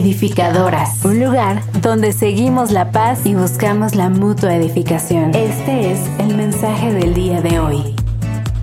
Edificadoras, un lugar donde seguimos la paz y buscamos la mutua edificación. Este es el mensaje del día de hoy.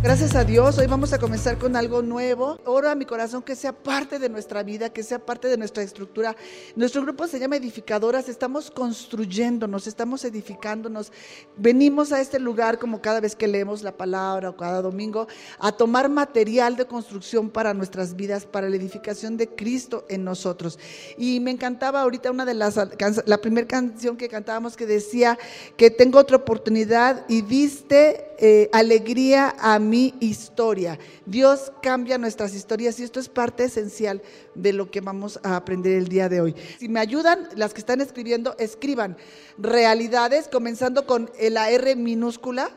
Gracias a Dios, hoy vamos a comenzar con algo nuevo. Oro a mi corazón que sea parte de nuestra vida, que sea parte de nuestra estructura. Nuestro grupo se llama Edificadoras, estamos construyéndonos, estamos edificándonos. Venimos a este lugar como cada vez que leemos la palabra o cada domingo a tomar material de construcción para nuestras vidas, para la edificación de Cristo en nosotros. Y me encantaba ahorita una de las, la primera canción que cantábamos que decía que tengo otra oportunidad y diste eh, alegría a mi historia. Dios cambia nuestras historias y esto es parte esencial de lo que vamos a aprender el día de hoy. Si me ayudan, las que están escribiendo, escriban realidades, comenzando con la R minúscula,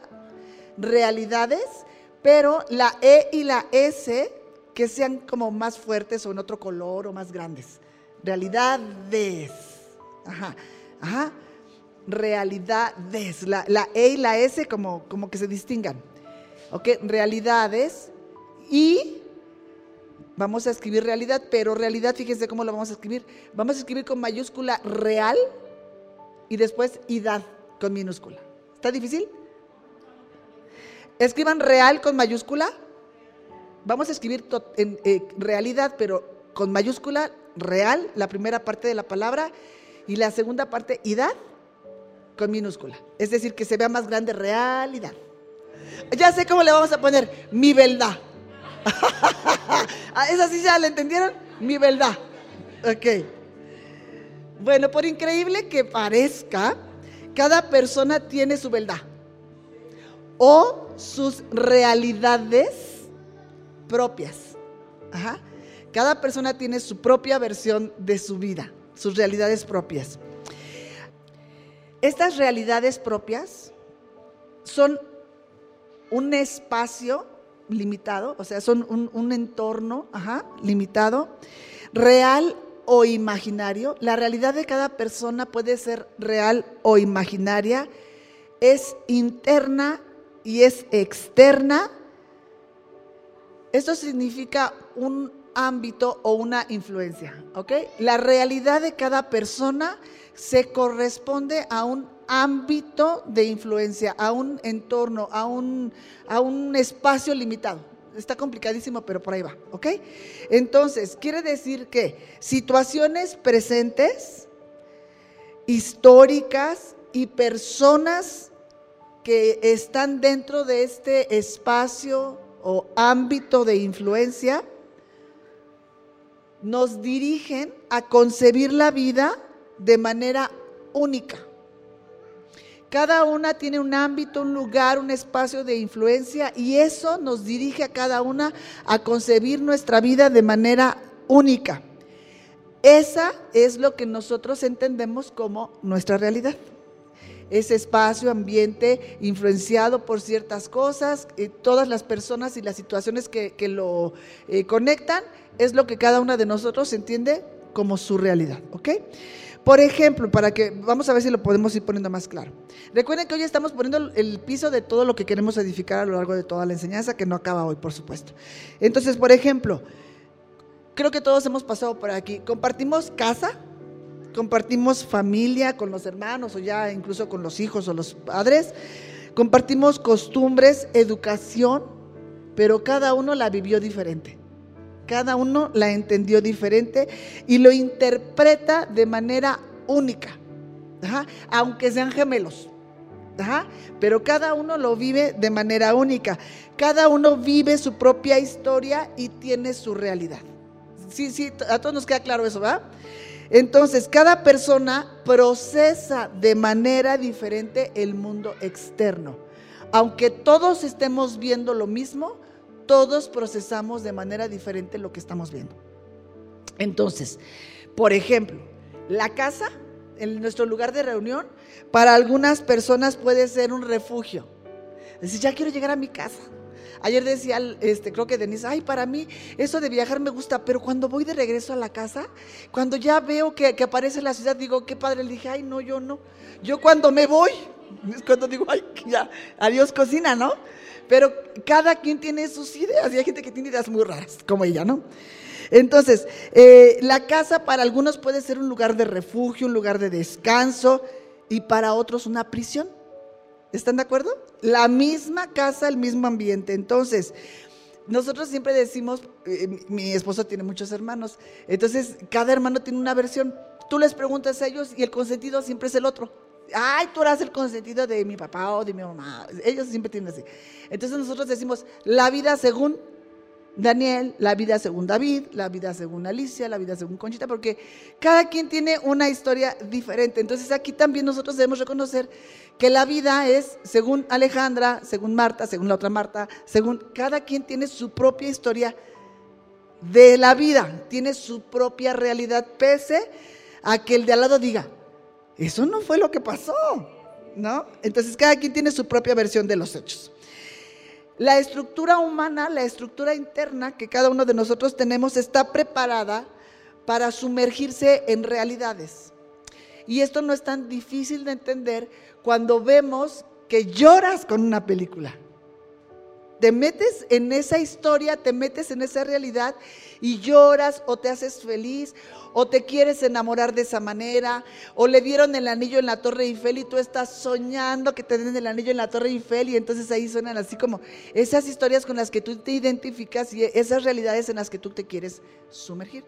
realidades, pero la E y la S que sean como más fuertes o en otro color o más grandes. Realidades. Ajá, ajá realidades. La, la E y la S como, como que se distingan. ¿Ok? Realidades. Y vamos a escribir realidad, pero realidad, fíjense cómo lo vamos a escribir. Vamos a escribir con mayúscula real y después idad con minúscula. ¿Está difícil? Escriban real con mayúscula. Vamos a escribir en eh, realidad, pero con mayúscula real, la primera parte de la palabra, y la segunda parte, idad, con minúscula. Es decir, que se vea más grande realidad. Ya sé cómo le vamos a poner mi verdad. Ah, ¿Esa sí ya la entendieron? Mi verdad. Ok. Bueno, por increíble que parezca, cada persona tiene su verdad o sus realidades propias. Cada persona tiene su propia versión de su vida, sus realidades propias. Estas realidades propias son un espacio limitado, o sea, son un, entorno limitado, real o imaginario. La realidad de cada persona puede ser real o imaginaria, es interna y es externa. Esto significa un ámbito o una influencia, ¿ok? La realidad de cada persona se corresponde a un ámbito de influencia, a un entorno, a un, a un espacio limitado. Está complicadísimo, pero por ahí va, ¿ok? Entonces, quiere decir que situaciones presentes, históricas y personas que están dentro de este espacio o ámbito de influencia, nos dirigen a concebir la vida de manera única. Cada una tiene un ámbito, un lugar, un espacio de influencia y eso nos dirige a cada una a concebir nuestra vida de manera única. Esa es lo que nosotros entendemos como nuestra realidad. Ese espacio, ambiente influenciado por ciertas cosas, eh, todas las personas y las situaciones que, lo eh, conectan, es lo que cada una de nosotros entiende como su realidad. ¿Ok? Por ejemplo, para que vamos a ver si lo podemos ir poniendo más claro. Recuerden que hoy estamos poniendo el piso de todo lo que queremos edificar a lo largo de toda la enseñanza, que no acaba hoy, por supuesto. Entonces, por ejemplo, creo que todos hemos pasado por aquí. Compartimos casa, compartimos familia con los hermanos o ya incluso con los hijos o los padres. Compartimos costumbres, educación, pero cada uno la vivió diferente. Cada uno la entendió diferente y lo interpreta de manera única, aunque sean gemelos. pero cada uno lo vive de manera única. Cada uno vive su propia historia y tiene su realidad. Sí, sí, a todos nos queda claro eso, ¿va? Entonces, cada persona procesa de manera diferente el mundo externo. Aunque todos estemos viendo lo mismo, todos procesamos de manera diferente lo que estamos viendo. Entonces, por ejemplo, la casa, en nuestro lugar de reunión, para algunas personas puede ser un refugio. Decir, ya quiero llegar a mi casa. Ayer decía, este, creo que Denise, ay, para mí eso de viajar me gusta, pero cuando voy de regreso a la casa, cuando ya veo que, aparece la ciudad, digo, qué padre, le dije, ay, no, yo no. Yo cuando me voy, es cuando digo, ay, ya, adiós cocina, ¿no? Pero cada quien tiene sus ideas y hay gente que tiene ideas muy raras, como ella, ¿no? Entonces, eh, la casa para algunos puede ser un lugar de refugio, un lugar de descanso y para otros una prisión. ¿Están de acuerdo? La misma casa, el mismo ambiente. Entonces, nosotros siempre decimos, eh, mi esposo tiene muchos hermanos, entonces cada hermano tiene una versión. Tú les preguntas a ellos y el consentido siempre es el otro. Ay, tú eras el consentido de mi papá o de mi mamá. Ellos siempre tienen así. Entonces nosotros decimos, la vida según Daniel, la vida según David, la vida según Alicia, la vida según Conchita, porque cada quien tiene una historia diferente. Entonces aquí también nosotros debemos reconocer que la vida es según Alejandra, según Marta, según la otra Marta, según cada quien tiene su propia historia de la vida, tiene su propia realidad, pese a que el de al lado diga, eso no fue lo que pasó, ¿no? Entonces cada quien tiene su propia versión de los hechos. La estructura humana, la estructura interna que cada uno de nosotros tenemos está preparada para sumergirse en realidades. Y esto no es tan difícil de entender cuando vemos que lloras con una película. Te metes en esa historia, te metes en esa realidad y lloras o te haces feliz o te quieres enamorar de esa manera, o le dieron el anillo en la Torre Eiffel y tú estás soñando que te den el anillo en la Torre Eiffel y entonces ahí suenan así como esas historias con las que tú te identificas y esas realidades en las que tú te quieres sumergir.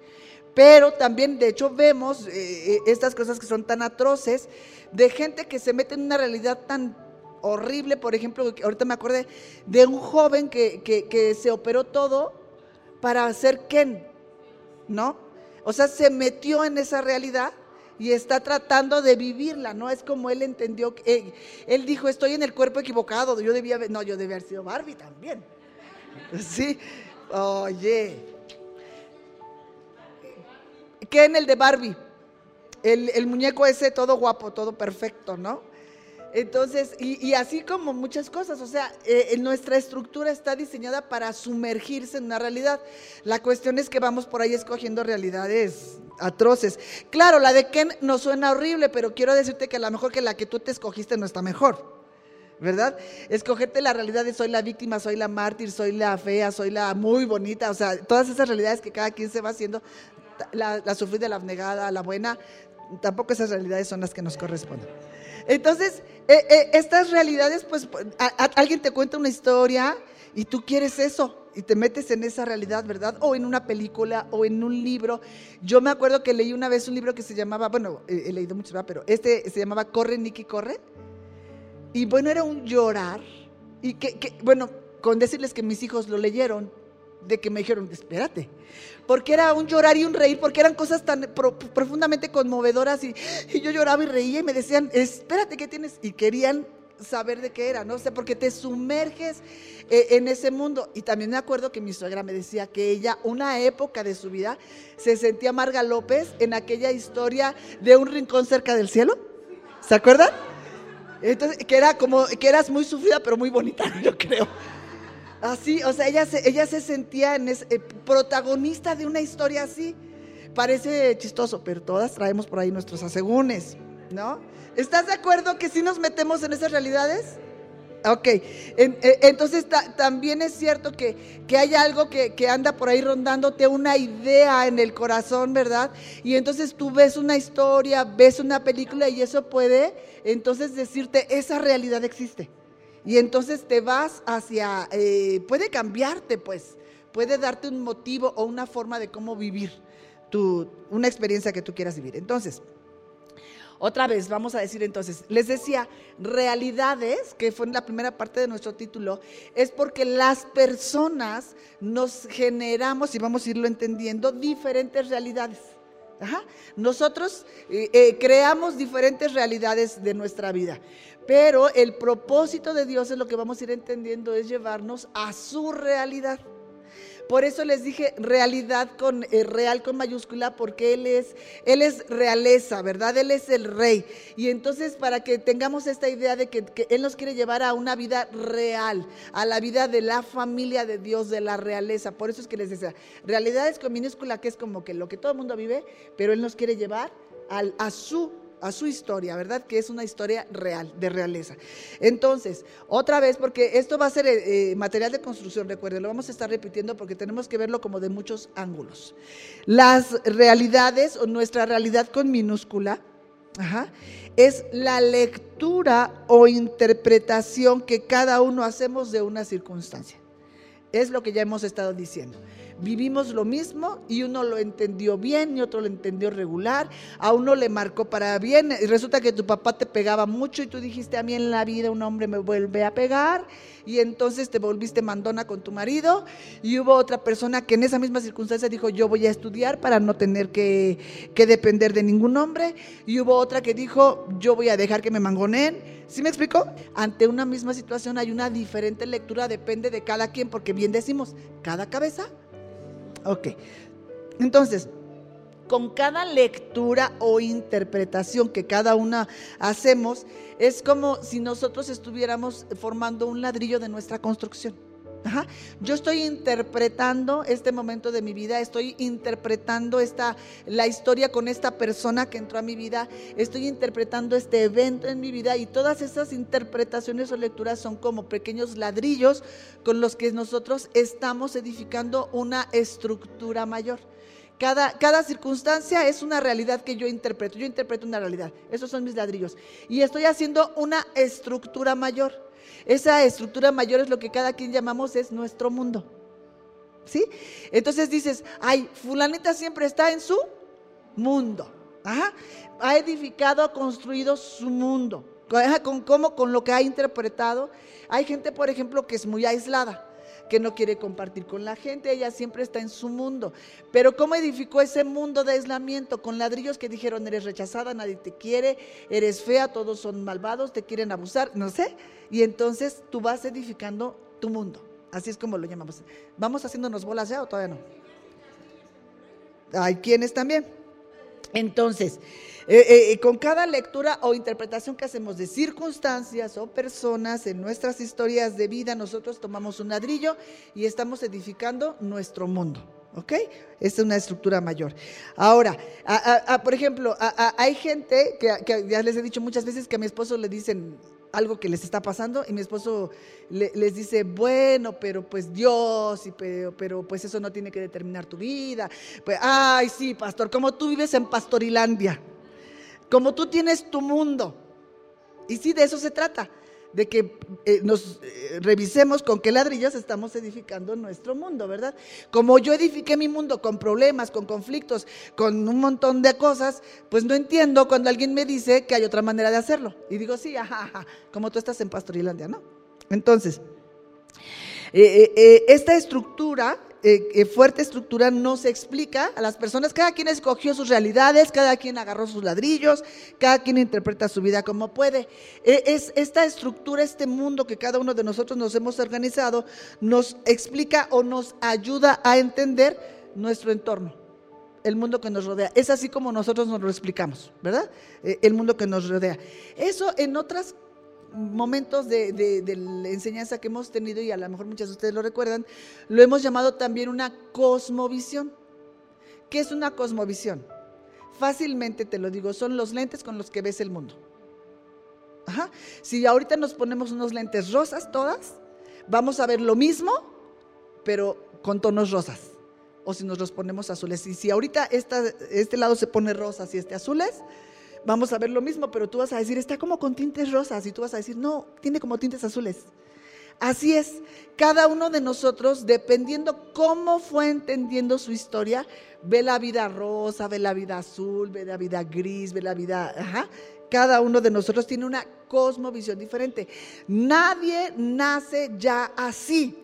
Pero también, de hecho, vemos eh, eh, estas cosas que son tan atroces de gente que se mete en una realidad tan horrible. Por ejemplo, ahorita me acordé de un joven que, que se operó todo para hacer Ken, ¿no? O sea, se metió en esa realidad y está tratando de vivirla, ¿no? Es como él entendió, que, eh, él dijo, estoy en el cuerpo equivocado, yo debía, no, yo debía haber sido Barbie también. Sí, oye. ¿Qué en el de Barbie? El, el muñeco ese todo guapo, todo perfecto, ¿no? Entonces, y, así como muchas cosas, o sea, eh, nuestra estructura está diseñada para sumergirse en una realidad. La cuestión es que vamos por ahí escogiendo realidades atroces. Claro, la de Ken no suena horrible, pero quiero decirte que a lo mejor que la que tú te escogiste no está mejor. ¿Verdad? Escogerte la realidad de soy la víctima, soy la mártir, soy la fea, soy la muy bonita, o sea, todas esas realidades que cada quien se va haciendo, la, la sufrida, la abnegada, la buena, tampoco esas realidades son las que nos corresponden. Entonces, eh, eh, estas realidades, pues alguien te cuenta una historia y tú quieres eso y te metes en esa realidad, ¿verdad? O en una película o en un libro. Yo me acuerdo que leí una vez un libro que se llamaba, bueno, he leído mucho, pero este se llamaba Corre, Nicky, Corre. Y bueno, era un llorar. Y que, bueno, con decirles que mis hijos lo leyeron, de que me dijeron, espérate, porque era un llorar y un reír, porque eran cosas tan profundamente conmovedoras y, yo lloraba y reía y me decían, espérate, ¿qué tienes? Y querían saber de qué era, ¿no? sé, porque te sumerges eh, en ese mundo. Y también me acuerdo que mi suegra me decía que ella, una época de su vida, se sentía Marga López en aquella historia de un rincón cerca del cielo. ¿Se acuerdan? Entonces, que era como, que eras muy sufrida, pero muy bonita, yo creo. Así, o sea, ella se, ella se sentía en eh, protagonista de una historia así. Parece chistoso, pero todas traemos por ahí nuestros asegúnes, ¿no? ¿Estás de acuerdo que si nos metemos en esas realidades? Ok, eh, entonces también es cierto que, que hay algo que, que, anda por ahí rondándote, una idea en el corazón, ¿verdad? Y entonces tú ves una historia, ves una película y eso puede entonces decirte, esa realidad existe. Y entonces te vas hacia, eh, puede cambiarte pues, puede darte un motivo o una forma de cómo vivir tu, una experiencia que tú quieras vivir. Entonces, otra vez, vamos a decir entonces, les decía, realidades, que fue en la primera parte de nuestro título, es porque las personas nos generamos, y vamos a irlo entendiendo, diferentes realidades. Nosotros eh, eh, creamos diferentes realidades de nuestra vida. Pero el propósito de Dios es lo que vamos a ir entendiendo, es llevarnos a su realidad. Por eso les dije realidad con eh, real con mayúscula, porque Él es, Él es realeza, ¿verdad? Él es el rey. Y entonces, para que tengamos esta idea de que, que, Él nos quiere llevar a una vida real, a la vida de la familia de Dios, de la realeza. Por eso es que les decía, realidad es con minúscula, que es como que lo que todo el mundo vive, pero Él nos quiere llevar al, a su a su historia, ¿verdad? Que es una historia real, de realeza. Entonces, otra vez, porque esto va a ser eh, eh, material de construcción, recuerden, lo vamos a estar repitiendo porque tenemos que verlo como de muchos ángulos. Las realidades o nuestra realidad con minúscula, es la lectura o interpretación que cada uno hacemos de una circunstancia. Es lo que ya hemos estado diciendo vivimos lo mismo y uno lo entendió bien y otro lo entendió regular, a uno le marcó para bien y resulta que tu papá te pegaba mucho y tú dijiste a mí en la vida un hombre me vuelve a pegar y entonces te volviste mandona con tu marido y hubo otra persona que en esa misma circunstancia dijo yo voy a estudiar para no tener que, que depender de ningún hombre y hubo otra que dijo yo voy a dejar que me mangoneen. ¿Sí me explico? Ante una misma situación hay una diferente lectura, depende de cada quien, porque bien decimos, cada cabeza Ok. Entonces, con cada lectura o interpretación que cada una hacemos, es como si nosotros estuviéramos formando un ladrillo de nuestra construcción. Yo estoy interpretando este momento de mi vida, estoy interpretando esta, la historia con esta persona que entró a mi vida, estoy interpretando este evento en mi vida y todas esas interpretaciones o lecturas son como pequeños ladrillos con los que nosotros estamos edificando una estructura mayor. Cada, cada, circunstancia es una realidad que yo interpreto. Yo interpreto una realidad. Esos son mis ladrillos. Y estoy haciendo una estructura mayor. Esa estructura mayor es lo que cada quien llamamos es nuestro mundo. ¿Sí? Entonces dices, ay, fulanita siempre está en su mundo. Ha edificado, ha construido su mundo. ¿Con cómo? Con lo que ha interpretado. Hay gente, por ejemplo, que es muy aislada que no quiere compartir con la gente, ella siempre está en su mundo. Pero ¿cómo edificó ese mundo de aislamiento? Con ladrillos que dijeron, eres rechazada, nadie te quiere, eres fea, todos son malvados, te quieren abusar, no sé. Y entonces tú vas edificando tu mundo. Así es como lo llamamos. ¿Vamos haciéndonos bolas ya o todavía no? Hay quienes también. Entonces, eh, eh, con cada lectura o interpretación que hacemos de circunstancias o personas en nuestras historias de vida, nosotros tomamos un ladrillo y estamos edificando nuestro mundo. ¿Ok? Esta es una estructura mayor. Ahora, por ejemplo, hay gente que, ya les he dicho muchas veces que a mi esposo le dicen algo que les está pasando y mi esposo les dice, bueno, pero pues Dios, y pero, pero, pues eso no tiene que determinar tu vida. Pues, ay, sí, pastor, como tú vives en Pastorilandia como tú tienes tu mundo. Y sí, de eso se trata, de que eh, nos eh, revisemos con qué ladrillos estamos edificando nuestro mundo, ¿verdad? Como yo edifiqué mi mundo con problemas, con conflictos, con un montón de cosas, pues no entiendo cuando alguien me dice que hay otra manera de hacerlo. Y digo, sí, ajá, ajá como tú estás en Pastorilandia, ¿no? Entonces, eh, esta estructura eh, fuerte estructura no se explica a las personas. Cada quien escogió sus realidades, cada quien agarró sus ladrillos, cada quien interpreta su vida como puede. Eh, es esta estructura, este mundo que cada uno de nosotros nos hemos organizado, nos explica o nos ayuda a entender nuestro entorno el mundo que nos rodea. Es así como nosotros nos lo explicamos, ¿verdad? Eh, el mundo que nos rodea. Eso en otras momentos de, enseñanza que hemos tenido, y a lo mejor muchas de ustedes lo recuerdan, lo hemos llamado también una cosmovisión. ¿Qué es una cosmovisión? Fácilmente te lo digo, son los lentes con los que ves el mundo. Si ahorita nos ponemos unos lentes rosas todas, vamos a ver lo mismo, pero con tonos rosas. O si nos los ponemos azules. Y si ahorita este lado se pone rosas y este azules, vamos a ver lo mismo, pero tú vas a decir, está como con tintes rosas, y tú vas a decir, no, tiene como tintes azules. Así es, cada uno de nosotros, dependiendo cómo fue entendiendo su historia, ve la vida rosa, ve la vida azul, ve la vida gris, ve la vida... Ajá. Cada uno de nosotros tiene una cosmovisión diferente. Nadie nace ya así.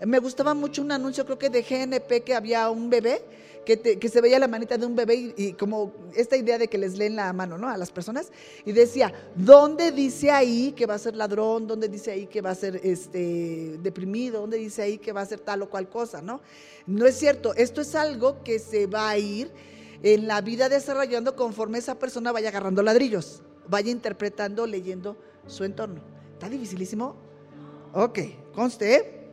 Me gustaba mucho un anuncio, creo que de GNP, que había un bebé que, se veía la manita de un bebé y, como esta idea de que les leen la mano, ¿no? A las personas. Y decía, ¿dónde dice ahí que va a ser ladrón? ¿Dónde dice ahí que va a ser este, deprimido? ¿Dónde dice ahí que va a ser tal o cual cosa, ¿no? No es cierto, esto es algo que se va a ir en la vida desarrollando conforme esa persona vaya agarrando ladrillos, vaya interpretando, leyendo su entorno. ¿Está dificilísimo? Ok, conste, ¿eh?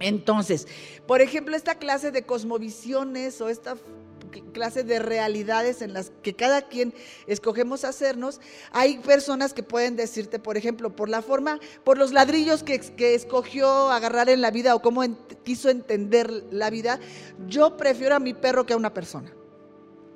Entonces, por ejemplo, esta clase de cosmovisiones o esta clase de realidades en las que cada quien escogemos hacernos, hay personas que pueden decirte, por ejemplo, por la forma, por los ladrillos que, que escogió agarrar en la vida o cómo quiso entender la vida, yo prefiero a mi perro que a una persona,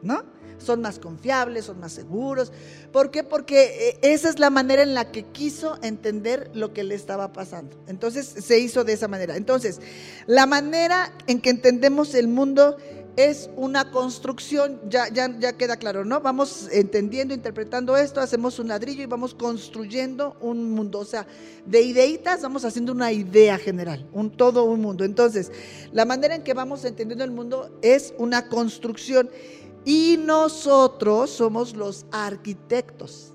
¿no? Son más confiables, son más seguros. ¿Por qué? Porque eh, esa es la manera en la que quiso entender lo que le estaba pasando. Entonces se hizo de esa manera. Entonces, la manera en que entendemos el mundo es una construcción, ya, ya, ya queda claro, ¿no? Vamos entendiendo, interpretando esto, hacemos un ladrillo y vamos construyendo un mundo. O sea, de ideitas vamos haciendo una idea general, un todo un mundo. Entonces, la manera en que vamos entendiendo el mundo es una construcción. Y nosotros somos los arquitectos,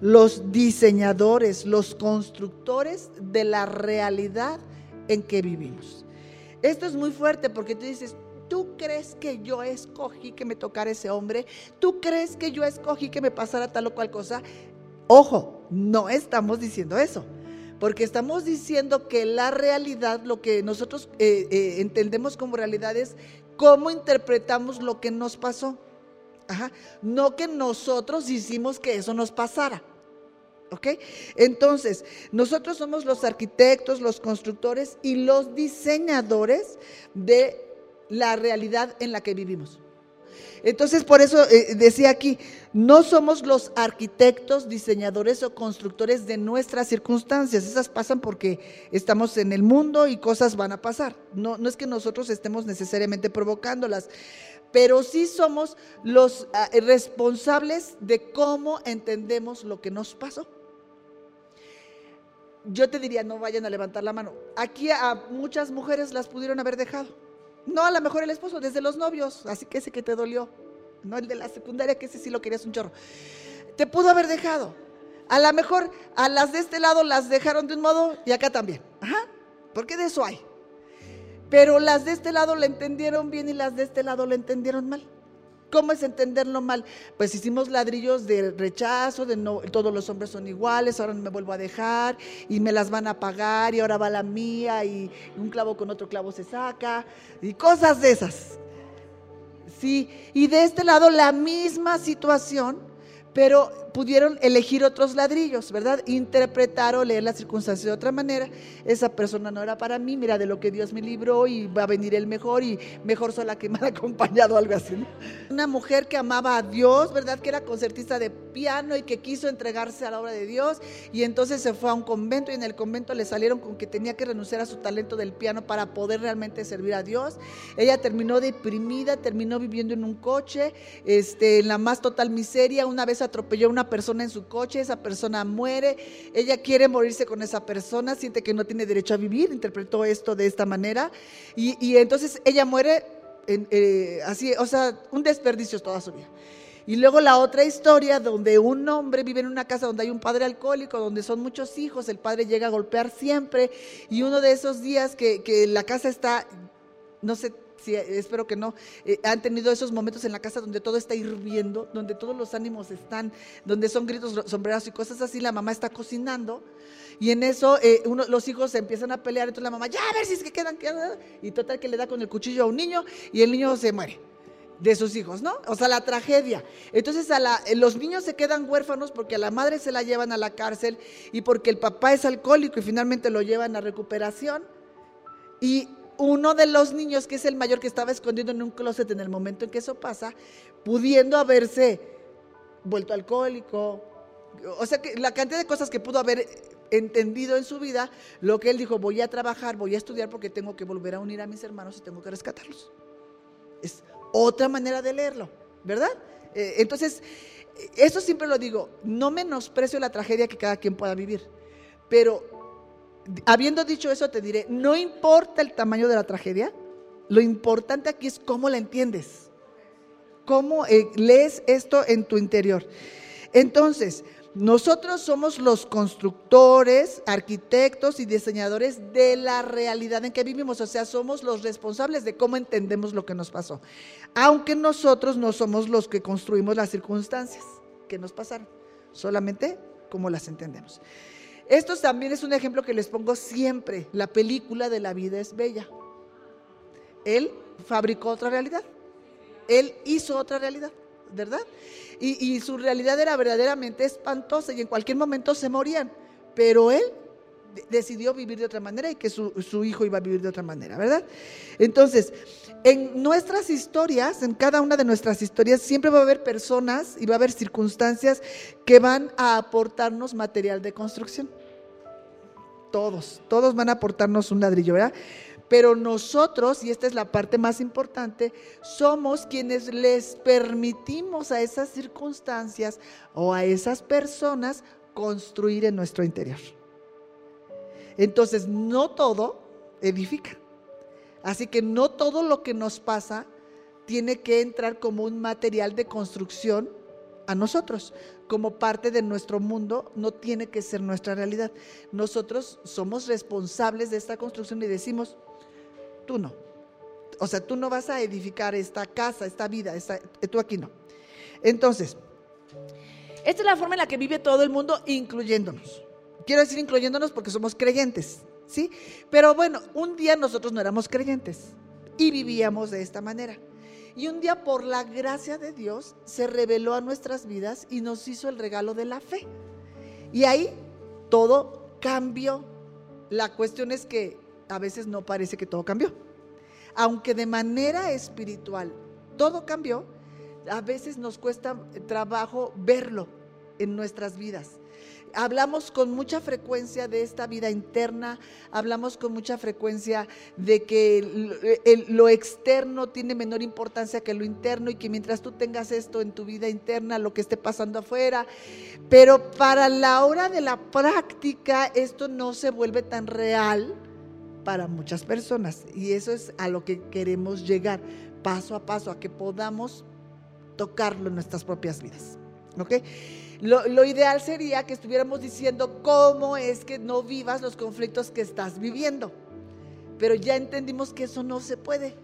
los diseñadores, los constructores de la realidad en que vivimos. Esto es muy fuerte porque tú dices, ¿tú crees que yo escogí que me tocara ese hombre? ¿Tú crees que yo escogí que me pasara tal o cual cosa? Ojo, no estamos diciendo eso porque estamos diciendo que la realidad, lo que nosotros eh, eh, entendemos como realidad es cómo interpretamos lo que nos pasó. No que nosotros hicimos que eso nos pasara. ¿Ok? Entonces, nosotros somos los arquitectos, los constructores y los diseñadores de la realidad en la que vivimos. Entonces, por eso eh, decía aquí, no somos los arquitectos, diseñadores o constructores de nuestras circunstancias. Esas pasan porque estamos en el mundo y cosas van a pasar. No, no es que nosotros estemos necesariamente provocándolas, pero sí somos los ah, responsables de cómo entendemos lo que nos pasó. Yo te diría, no vayan a levantar la mano. Aquí a muchas mujeres las pudieron haber dejado no, a lo mejor el esposo, desde los novios, así que ese que te dolió. No el de la secundaria, que ese sí lo querías un chorro. Te pudo haber dejado. A lo mejor a las de este lado las dejaron de un modo y acá también. Ajá. Porque de eso hay. Pero las de este lado le entendieron bien y las de este lado le entendieron mal. ¿Cómo es entenderlo mal? Pues hicimos ladrillos de rechazo, de no, todos los hombres son iguales, ahora no me vuelvo a dejar y me las van a pagar y ahora va la mía y un clavo con otro clavo se saca y cosas de esas. Sí, y de este lado la misma situación pero pudieron elegir otros ladrillos, ¿verdad? Interpretar o leer las circunstancias de otra manera. Esa persona no era para mí, mira de lo que Dios me libró y va a venir el mejor y mejor sola que mal acompañado, algo así. Una mujer que amaba a Dios, ¿verdad? Que era concertista de piano y que quiso entregarse a la obra de Dios y entonces se fue a un convento y en el convento le salieron con que tenía que renunciar a su talento del piano para poder realmente servir a Dios. Ella terminó deprimida, terminó viviendo en un coche, este, en la más total miseria, una vez atropelló a una persona en su coche, esa persona muere, ella quiere morirse con esa persona, siente que no tiene derecho a vivir, interpretó esto de esta manera, y, entonces ella muere eh, así, o sea, un desperdicio toda su vida. Y luego la otra historia donde un hombre vive en una casa donde hay un padre alcohólico, donde son muchos hijos, el padre llega a golpear siempre y uno de esos días que, que la casa está, no sé, sí, espero que no, eh, han tenido esos momentos en la casa donde todo está hirviendo, donde todos los ánimos están, donde son gritos, sombreros y cosas así, la mamá está cocinando y en eso eh, los hijos se empiezan a pelear, entonces la mamá, ya a ver si es que quedan, quedan, y total que le da con el cuchillo a un niño y el niño se muere de sus hijos, ¿no? O sea, la tragedia. Entonces a la, los niños se quedan huérfanos porque a la madre se la llevan a la cárcel y porque el papá es alcohólico y finalmente lo llevan a recuperación. Y uno de los niños, que es el mayor que estaba escondido en un closet en el momento en que eso pasa, pudiendo haberse vuelto alcohólico, o sea, que la cantidad de cosas que pudo haber entendido en su vida, lo que él dijo, voy a trabajar, voy a estudiar porque tengo que volver a unir a mis hermanos y tengo que rescatarlos. Es otra manera de leerlo, ¿verdad? Eh, entonces, eso siempre lo digo, no menosprecio la tragedia que cada quien pueda vivir, pero habiendo dicho eso, te diré, no importa el tamaño de la tragedia, lo importante aquí es cómo la entiendes, cómo eh, lees esto en tu interior. Entonces, nosotros somos los constructores, arquitectos y diseñadores de la realidad en que vivimos, o sea, somos los responsables de cómo entendemos lo que nos pasó, aunque nosotros no somos los que construimos las circunstancias que nos pasaron, solamente cómo las entendemos. Esto también es un ejemplo que les pongo siempre. La película de la vida es bella. Él fabricó otra realidad. Él hizo otra realidad, ¿verdad? Y, su realidad era verdaderamente espantosa y en cualquier momento se morían. Pero Él decidió vivir de otra manera y que su, su, hijo iba a vivir de otra manera, ¿verdad? Entonces, en nuestras historias, en cada una de nuestras historias, siempre va a haber personas y va a haber circunstancias que van a aportarnos material de construcción. Todos, todos van a aportarnos un ladrillo, ¿verdad? Pero nosotros, y esta es la parte más importante, somos quienes les permitimos a esas circunstancias o a esas personas construir en nuestro interior. Entonces, no todo edifica. Así que no todo lo que nos pasa tiene que entrar como un material de construcción a nosotros. Como parte de nuestro mundo, no tiene que ser nuestra realidad. Nosotros somos responsables de esta construcción y decimos, tú no. O sea, tú no vas a edificar esta casa, esta vida, tú aquí no. Entonces, esta es la forma en la que vive todo el mundo, incluyéndonos. Quiero decir incluyéndonos porque somos creyentes, ¿sí? Pero bueno, un día nosotros no éramos creyentes y vivíamos de esta manera. Y un día, por la gracia de Dios, se reveló a nuestras vidas y nos hizo el regalo de la fe. Y ahí todo cambió. La cuestión es que a veces no parece que todo cambió. Aunque de manera espiritual todo cambió, a veces nos cuesta trabajo verlo en nuestras vidas. Hablamos con mucha frecuencia de esta vida interna, hablamos con mucha frecuencia de que lo externo tiene menor importancia que lo interno y que mientras tú tengas esto en tu vida interna, lo que esté pasando afuera, pero para la hora de la práctica esto no se vuelve tan real para muchas personas. Y eso es a lo que queremos llegar, paso a paso, a que podamos tocarlo en nuestras propias vidas. ¿Ok? Lo, ideal sería que estuviéramos diciendo cómo es que no vivas los conflictos que estás viviendo. Pero ya entendimos que eso no se puede.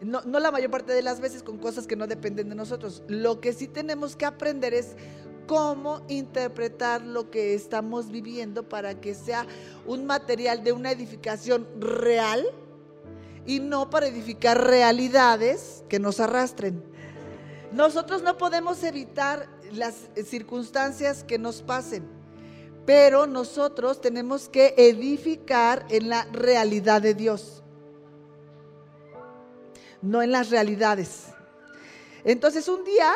No, no, la mayor parte de las veces con cosas que no dependen de nosotros. Lo que sí tenemos que aprender es cómo interpretar lo que estamos viviendo para que sea un material de una edificación real y no para edificar realidades que nos arrastren. Nosotros no podemos evitar las circunstancias que nos pasen, pero nosotros tenemos que edificar en la realidad de Dios, no en las realidades. Entonces un día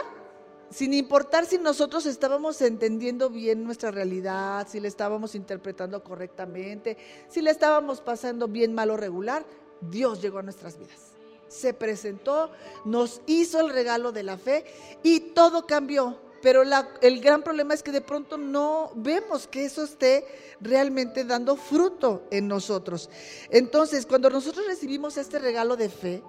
sin importar si nosotros estábamos entendiendo bien nuestra realidad, si la estábamos interpretando correctamente, si la estábamos pasando bien, mal o regular, Dios llegó a nuestras vidas. Se presentó, nos hizo el regalo de la fe y todo cambió. Pero el gran problema es que de pronto no vemos que eso esté realmente dando fruto en nosotros. Entonces, cuando nosotros recibimos este regalo de fe,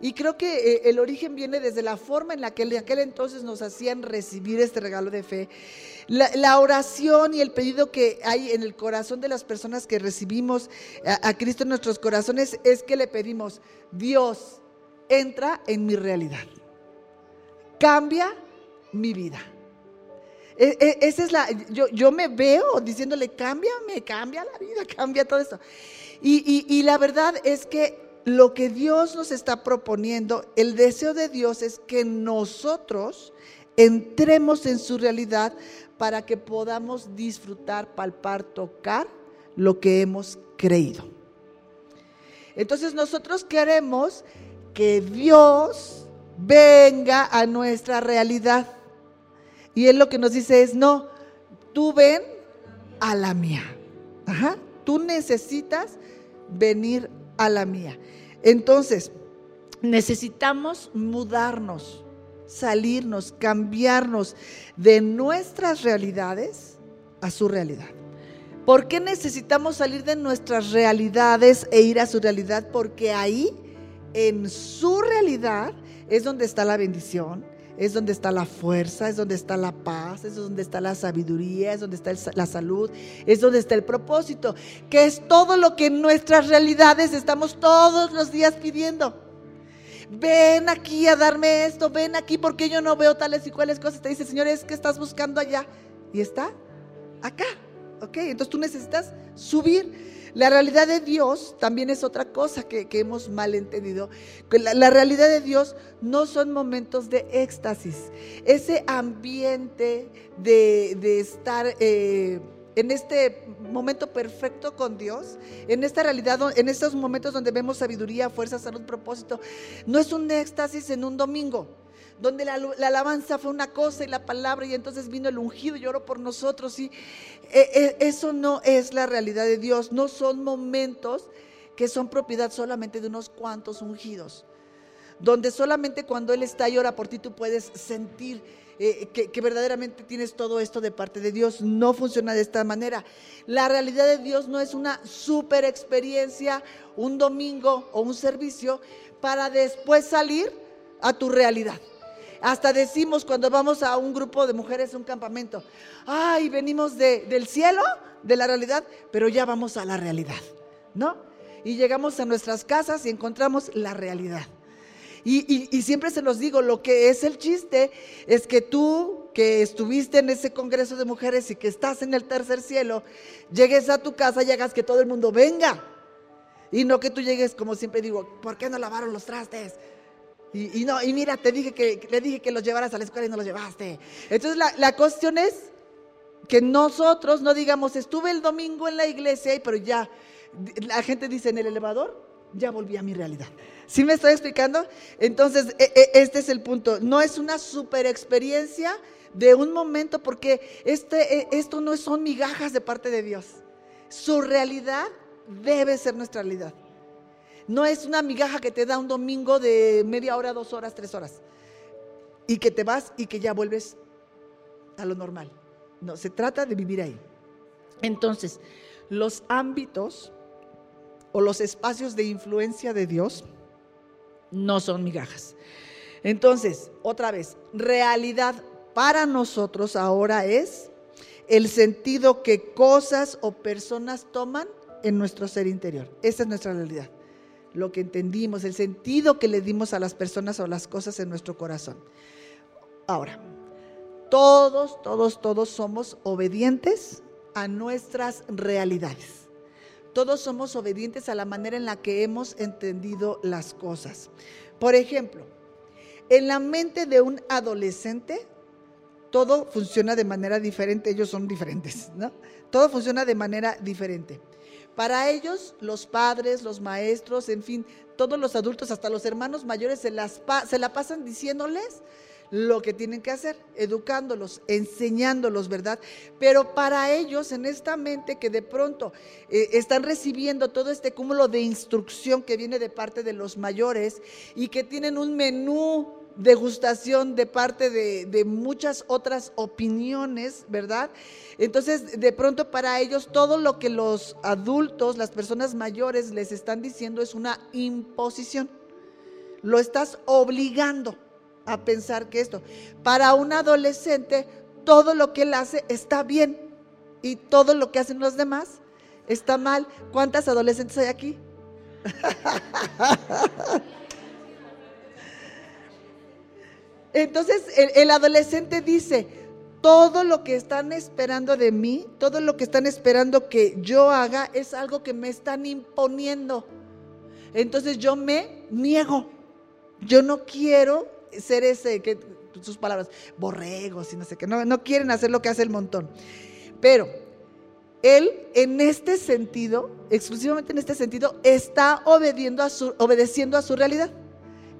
y creo que eh, el origen viene desde la forma en la que en aquel entonces nos hacían recibir este regalo de fe. La, oración y el pedido que hay en el corazón de las personas que recibimos a, Cristo en nuestros corazones es que le pedimos, Dios, entra en mi realidad. Cambia mi vida. E, e, esa es la, yo, yo me veo diciéndole, cámbiame, cambia la vida, cambia todo esto. y la verdad es que lo que Dios nos está proponiendo, el deseo de Dios es que nosotros entremos en su realidad para que podamos disfrutar, palpar, tocar lo que hemos creído. Entonces nosotros queremos que Dios venga a nuestra realidad. Y Él lo que nos dice es, no, tú ven a la mía. Ajá, tú necesitas venir a la mía. Entonces, necesitamos mudarnos, salirnos, cambiarnos de nuestras realidades a su realidad. ¿Por qué necesitamos salir de nuestras realidades e ir a su realidad? Porque ahí, en su realidad, es donde está la bendición, es donde está la fuerza, es donde está la paz, es donde está la sabiduría, es donde está la salud, es donde está el propósito, que es todo lo que en nuestras realidades estamos todos los días pidiendo. Ven aquí a darme esto, ven aquí porque yo no veo tales y cuales cosas. Te dice, Señor, es que estás buscando allá. Y está acá. ¿Ok? Entonces tú necesitas subir. La realidad de Dios también es otra cosa que, hemos malentendido. La, la, realidad de Dios no son momentos de éxtasis. Ese ambiente de, estar eh, en este momento perfecto con Dios, en esta realidad, en estos momentos donde vemos sabiduría, fuerza, salud, propósito, no es un éxtasis en un domingo donde la, alabanza fue una cosa y la palabra y entonces vino el ungido y lloró por nosotros. Y e, e, eso no es la realidad de Dios, no son momentos que son propiedad solamente de unos cuantos ungidos, donde solamente cuando Él está y ora por ti tú puedes sentir eh, que, que, verdaderamente tienes todo esto de parte de Dios. No funciona de esta manera. La realidad de Dios no es una super experiencia, un domingo o un servicio para después salir a tu realidad. Hasta decimos cuando vamos a un grupo de mujeres, un campamento, ay, venimos del cielo, de la realidad, pero ya vamos a la realidad, ¿no? Y llegamos a nuestras casas y encontramos la realidad. Y, y, siempre se los digo, lo que es el chiste es que tú que estuviste en ese congreso de mujeres y que estás en el tercer cielo, llegues a tu casa y hagas que todo el mundo venga. Y no que tú llegues, como siempre digo, ¿por qué no lavaron los trastes? Y, no, y mira, te dije que le dije que los llevaras a la escuela y no los llevaste. Entonces la, la cuestión es que nosotros no digamos, estuve el domingo en la iglesia, pero ya, la gente dice en el elevador, ya volví a mi realidad. ¿Sí me estoy explicando? Entonces, e, e, este es el punto. No es una super experiencia de un momento, porque este, e, esto no son migajas de parte de Dios. Su realidad debe ser nuestra realidad. No es una migaja que te da un domingo de media hora, dos horas, tres horas. Y que te vas y que ya vuelves a lo normal. No, se trata de vivir ahí. Entonces, los ámbitos o los espacios de influencia de Dios no son migajas. Entonces, otra vez, realidad para nosotros ahora es el sentido que cosas o personas toman en nuestro ser interior. Esa es nuestra realidad lo que entendimos, el sentido que le dimos a las personas o las cosas en nuestro corazón. Ahora, todos, todos, todos somos obedientes a nuestras realidades. Todos somos obedientes a la manera en la que hemos entendido las cosas. Por ejemplo, en la mente de un adolescente, todo funciona de manera diferente, ellos son diferentes, ¿no? Todo funciona de manera diferente. Para ellos, los padres, los maestros, en fin, todos los adultos, hasta los hermanos mayores, se, las se la pasan diciéndoles lo que tienen que hacer, educándolos, enseñándolos, ¿verdad? Pero para ellos, en esta mente que de pronto eh, están recibiendo todo este cúmulo de instrucción que viene de parte de los mayores y que tienen un menú degustación de parte de, muchas otras opiniones, ¿verdad? Entonces, de pronto para ellos todo lo que los adultos, las personas mayores les están diciendo es una imposición. Lo estás obligando a pensar que esto. Para un adolescente, todo lo que él hace está bien y todo lo que hacen los demás está mal. ¿Cuántas adolescentes hay aquí? Entonces el, adolescente dice, todo lo que están esperando de mí, todo lo que están esperando que yo haga es algo que me están imponiendo. Entonces yo me niego. Yo no quiero ser ese, que sus palabras, borregos y no sé qué, no, no quieren hacer lo que hace el montón. Pero él en este sentido, exclusivamente en este sentido, está a su, obedeciendo a su realidad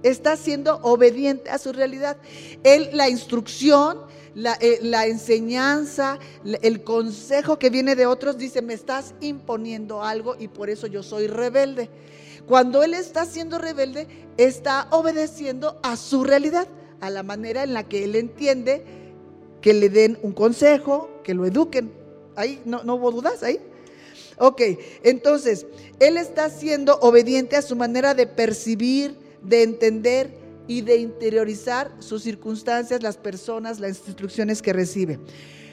está siendo obediente a su realidad. Él, la instrucción, la, eh, enseñanza, el consejo que viene de otros, dice, me estás imponiendo algo y por eso yo soy rebelde. Cuando él está siendo rebelde, está obedeciendo a su realidad, a la manera en la que él entiende que le den un consejo, que lo eduquen. Ahí no, no hubo dudas ahí. Ok, entonces, él está siendo obediente a su manera de percibir, de entender y de interiorizar sus circunstancias, las personas, las instrucciones que recibe.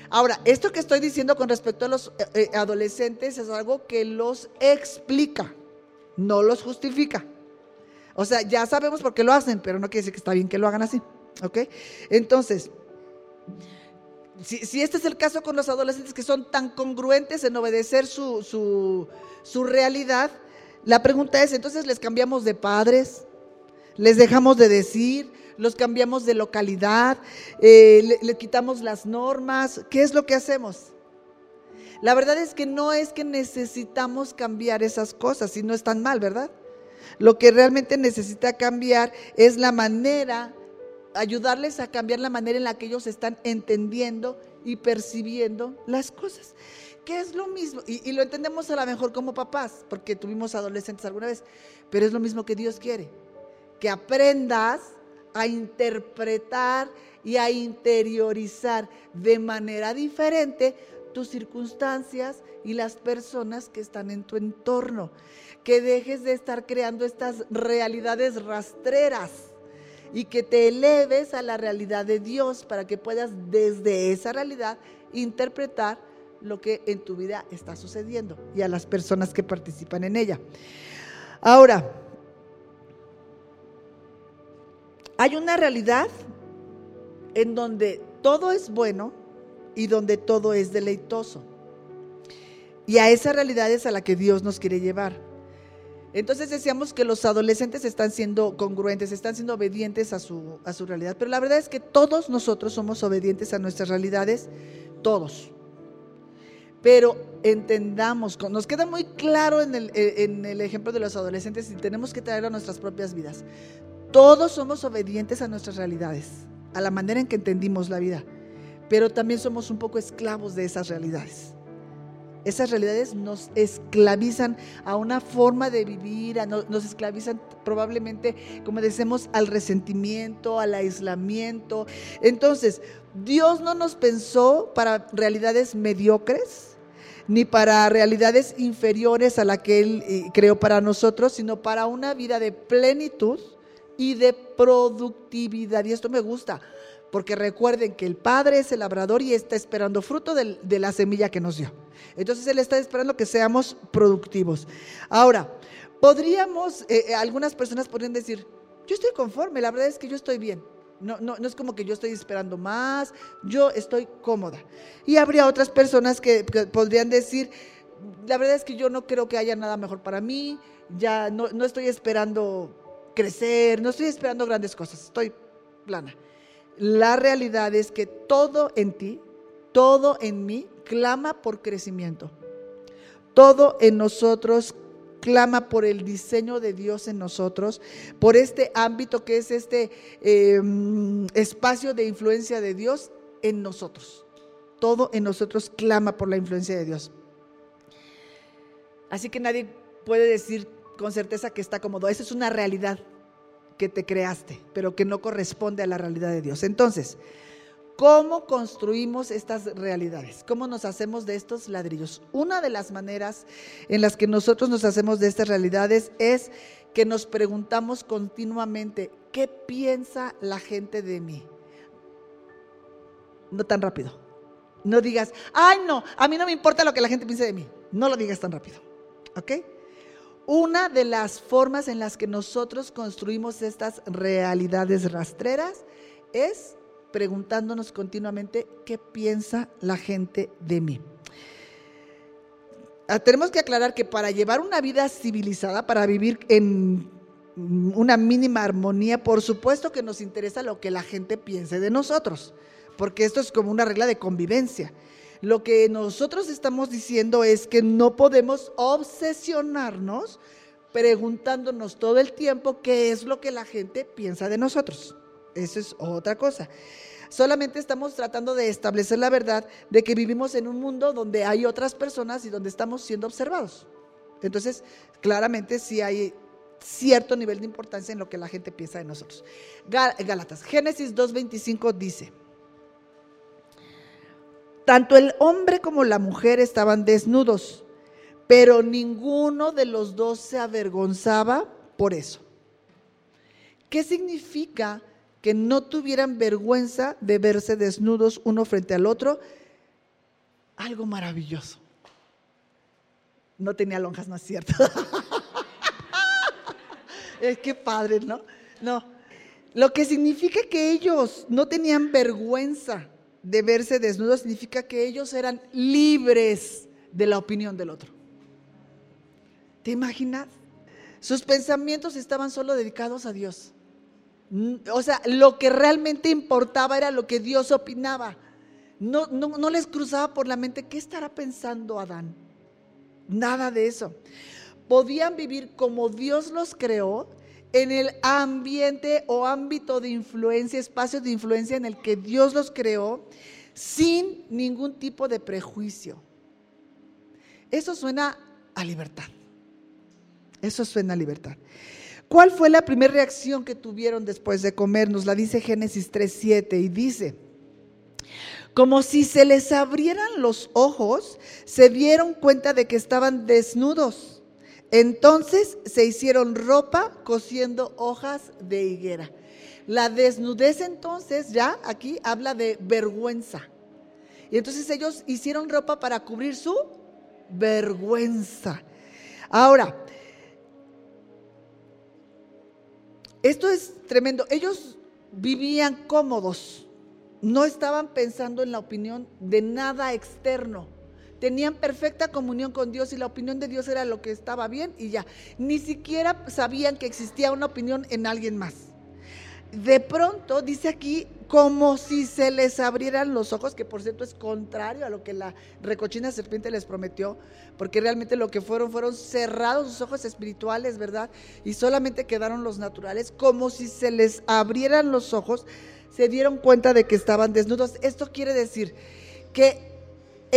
Ahora, esto que estoy diciendo con respecto a los eh, eh, adolescentes es algo que los explica, no los justifica. O sea, ya sabemos por qué lo hacen, pero no quiere decir que está bien que lo hagan así. ¿Ok? Entonces, si, este es el caso con los adolescentes que son tan congruentes en obedecer su, realidad, la pregunta es, entonces les cambiamos de padres, les dejamos de decir, los cambiamos de localidad, eh, le, quitamos las normas, ¿qué es lo que hacemos? La verdad es que no es que necesitamos cambiar esas cosas, y no están mal, ¿verdad? Lo que realmente necesita cambiar es la manera ayudarles a cambiar la manera en la que ellos están entendiendo y percibiendo las cosas. Que es lo mismo, y, lo entendemos a lo mejor como papás, porque tuvimos adolescentes alguna vez, pero es lo mismo que Dios quiere, que aprendas a interpretar y a interiorizar de manera diferente tus circunstancias y las personas que están en tu entorno, que dejes de estar creando estas realidades rastreras y que te eleves a la realidad de Dios para que puedas desde esa realidad interpretar lo que en tu vida está sucediendo y a las personas que participan en ella. Ahora, hay una realidad en donde todo es bueno y donde todo es deleitoso. Y a esa realidad es a la que Dios nos quiere llevar. Entonces decíamos que los adolescentes están siendo congruentes, están siendo obedientes a su, a su realidad. Pero la verdad es que todos nosotros somos obedientes a nuestras realidades, todos. Pero entendamos, nos queda muy claro en el, eh, en el ejemplo de los adolescentes y tenemos que traerlo a nuestras propias vidas. Todos somos obedientes a nuestras realidades, a la manera en que entendimos la vida, pero también somos un poco esclavos de esas realidades. Esas realidades nos esclavizan a una forma de vivir, nos esclavizan probablemente, como decimos, al resentimiento, al aislamiento. Entonces, Dios no nos pensó para realidades mediocres, ni para realidades inferiores a la que Él eh, creó para nosotros, sino para una vida de plenitud y de productividad. Y esto me gusta, porque recuerden que el Padre es el labrador y está esperando fruto de la semilla que nos dio. Entonces Él está esperando que seamos productivos. Ahora, podríamos, eh, eh, algunas personas podrían decir, yo estoy conforme, la verdad es que yo estoy bien. No, no, no, es como que yo estoy esperando más, yo estoy cómoda. Y habría otras personas que, podrían decir, la verdad es que yo no creo que haya nada mejor para mí, ya no, no estoy esperando crecer, no estoy esperando grandes cosas, estoy plana. La realidad es que todo en ti, todo en mí clama por crecimiento. Todo en nosotros clama por el diseño de Dios en nosotros, por este ámbito que es este em, espacio de influencia de Dios en nosotros. Todo en nosotros clama por la influencia de Dios. Así que nadie puede decir con certeza que está cómodo. Esa es una realidad que te creaste, pero que no corresponde a la realidad de Dios. Entonces, ¿Cómo construimos estas realidades? ¿Cómo nos hacemos de estos ladrillos? Una de las maneras en las que nosotros nos hacemos de estas realidades es que nos preguntamos continuamente, ¿qué piensa la gente de mí? No tan rápido. No digas, ay no, a mí no me importa lo que la gente piense de mí. No lo digas tan rápido. ¿Ok? Una de las formas en las que nosotros construimos estas realidades rastreras es preguntándonos continuamente qué piensa la gente de mí. Ah, tenemos que aclarar que para llevar una vida civilizada, para vivir en una mínima armonía, por supuesto que nos interesa lo que la gente piense de nosotros, porque esto es como una regla de convivencia. Lo que nosotros estamos diciendo es que no podemos obsesionarnos preguntándonos todo el tiempo qué es lo que la gente piensa de nosotros. Eso es otra cosa. Solamente estamos tratando de establecer la verdad de que vivimos en un mundo donde hay otras personas y donde estamos siendo observados. Entonces, claramente sí hay cierto nivel de importancia en lo que la gente piensa de nosotros. Gálatas, Génesis 2.25 dice, tanto el hombre como la mujer estaban desnudos, pero ninguno de los dos se avergonzaba por eso. ¿Qué significa que no tuvieran vergüenza de verse desnudos uno frente al otro. Algo maravilloso. No tenía lonjas, no es cierto. es que padre, ¿no? No. Lo que significa que ellos no tenían vergüenza de verse desnudos significa que ellos eran libres de la opinión del otro. ¿Te imaginas? Sus pensamientos estaban solo dedicados a Dios. O sea, lo que realmente importaba era lo que Dios opinaba. No, no, les cruzaba por la mente, ¿qué estará pensando Adán? Nada de eso. Podían vivir como Dios los creó en el ambiente o ámbito de influencia, espacio de influencia en el que Dios los creó, sin ningún tipo de prejuicio. Eso suena a libertad. Eso suena a libertad. ¿Cuál fue la primera reacción que tuvieron después de comer? Nos la dice Génesis 3.7 y dice, como si se les abrieran los ojos, se dieron cuenta de que estaban desnudos. Entonces se hicieron ropa cosiendo hojas de higuera. La desnudez entonces ya aquí habla de vergüenza. Y entonces ellos hicieron ropa para cubrir su vergüenza. Ahora, esto es tremendo. Ellos vivían cómodos no estaban pensando en la opinión de nada externo. Tenían perfecta comunión con Dios y la opinión de Dios era lo que estaba bien y ya. Ni siquiera sabían que existía una opinión en alguien más. De pronto, dice aquí, como si se les abrieran los ojos, que por cierto es contrario a lo que la recochina serpiente les prometió, porque realmente lo que fueron fueron cerrados sus ojos espirituales, ¿verdad? Y solamente quedaron los naturales, como si se les abrieran los ojos se dieron cuenta de que estaban desnudos. Esto quiere decir que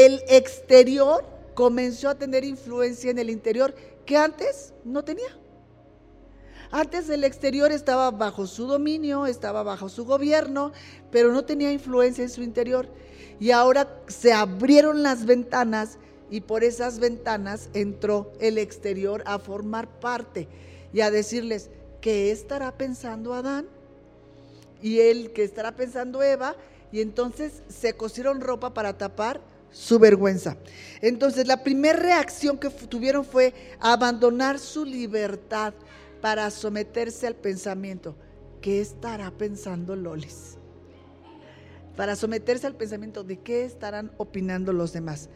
el exterior comenzó a tener influencia en el interior que antes no tenía. Antes el exterior estaba bajo su dominio, estaba bajo su gobierno, pero no tenía influencia en su interior. Y ahora se abrieron las ventanas y por esas ventanas entró el exterior a formar parte y a decirles, ¿qué estará pensando Adán? y él que estará pensando Eva, y entonces se cosieron ropa para tapar su vergüenza. Entonces la primera reacción que tuvieron fue abandonar su libertad para someterse al pensamiento. ¿Qué estará pensando Lolis? Para someterse al pensamiento de qué estarán opinando los demás.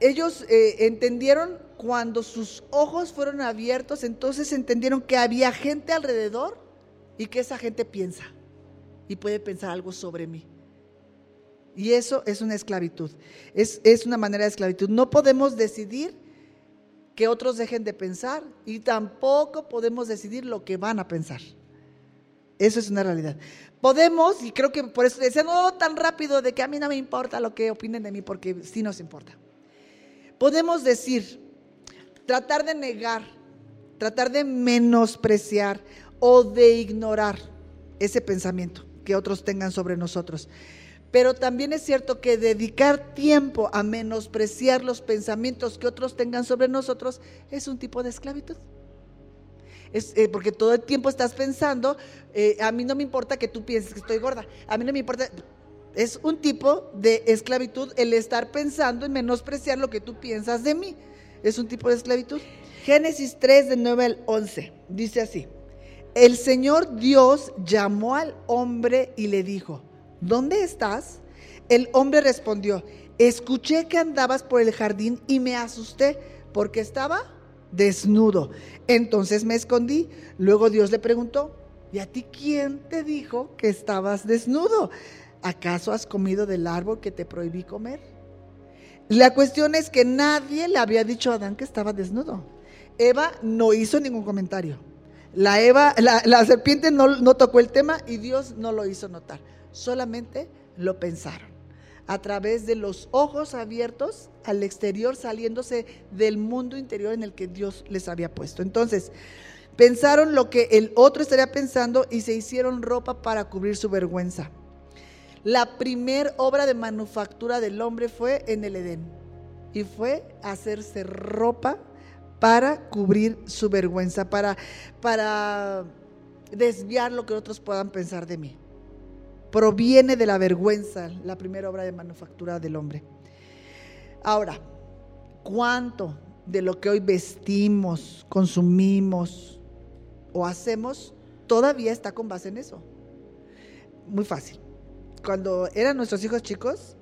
Ellos eh, entendieron cuando sus ojos fueron abiertos, entonces entendieron que había gente alrededor y que esa gente piensa y puede pensar algo sobre mí. Y eso es una esclavitud, es, es, una manera de esclavitud. No podemos decidir que otros dejen de pensar y tampoco podemos decidir lo que van a pensar. Eso es una realidad. Podemos, y creo que por eso decía, no tan rápido de que a mí no me importa lo que opinen de mí, porque sí nos importa. Podemos decir, tratar de negar, tratar de menospreciar o de ignorar ese pensamiento que otros tengan sobre nosotros. Pero también es cierto que dedicar tiempo a menospreciar los pensamientos que otros tengan sobre nosotros es un tipo de esclavitud. Es, eh, porque todo el tiempo estás pensando, eh, a mí no me importa que tú pienses que estoy gorda, a mí no me importa, es un tipo de esclavitud el estar pensando en menospreciar lo que tú piensas de mí, es un tipo de esclavitud. Génesis 3 de 9 al 11, dice así. El Señor Dios llamó al hombre y le dijo, ¿dónde estás? El hombre respondió, escuché que andabas por el jardín y me asusté porque estaba desnudo. Entonces me escondí. Luego Dios le preguntó, ¿y a ti quién te dijo que estabas desnudo? ¿Acaso has comido del árbol que te prohibí comer? La cuestión es que nadie le había dicho a Adán que estaba desnudo. Eva no hizo ningún comentario. La, Eva, la, serpiente no, no tocó el tema y Dios no lo hizo notar. Solamente lo pensaron. A través de los ojos abiertos al exterior, saliéndose del mundo interior en el que Dios les había puesto. Entonces, pensaron lo que el otro estaría pensando y se hicieron ropa para cubrir su vergüenza. La primer obra de manufactura del hombre fue en el Edén y fue hacerse ropa para cubrir su vergüenza, para, para desviar lo que otros puedan pensar de mí. Proviene de la vergüenza la primera obra de manufactura del hombre. Ahora, ¿cuánto de lo que hoy vestimos, consumimos o hacemos todavía está con base en eso? Muy fácil. cuando eran nuestros hijos chicos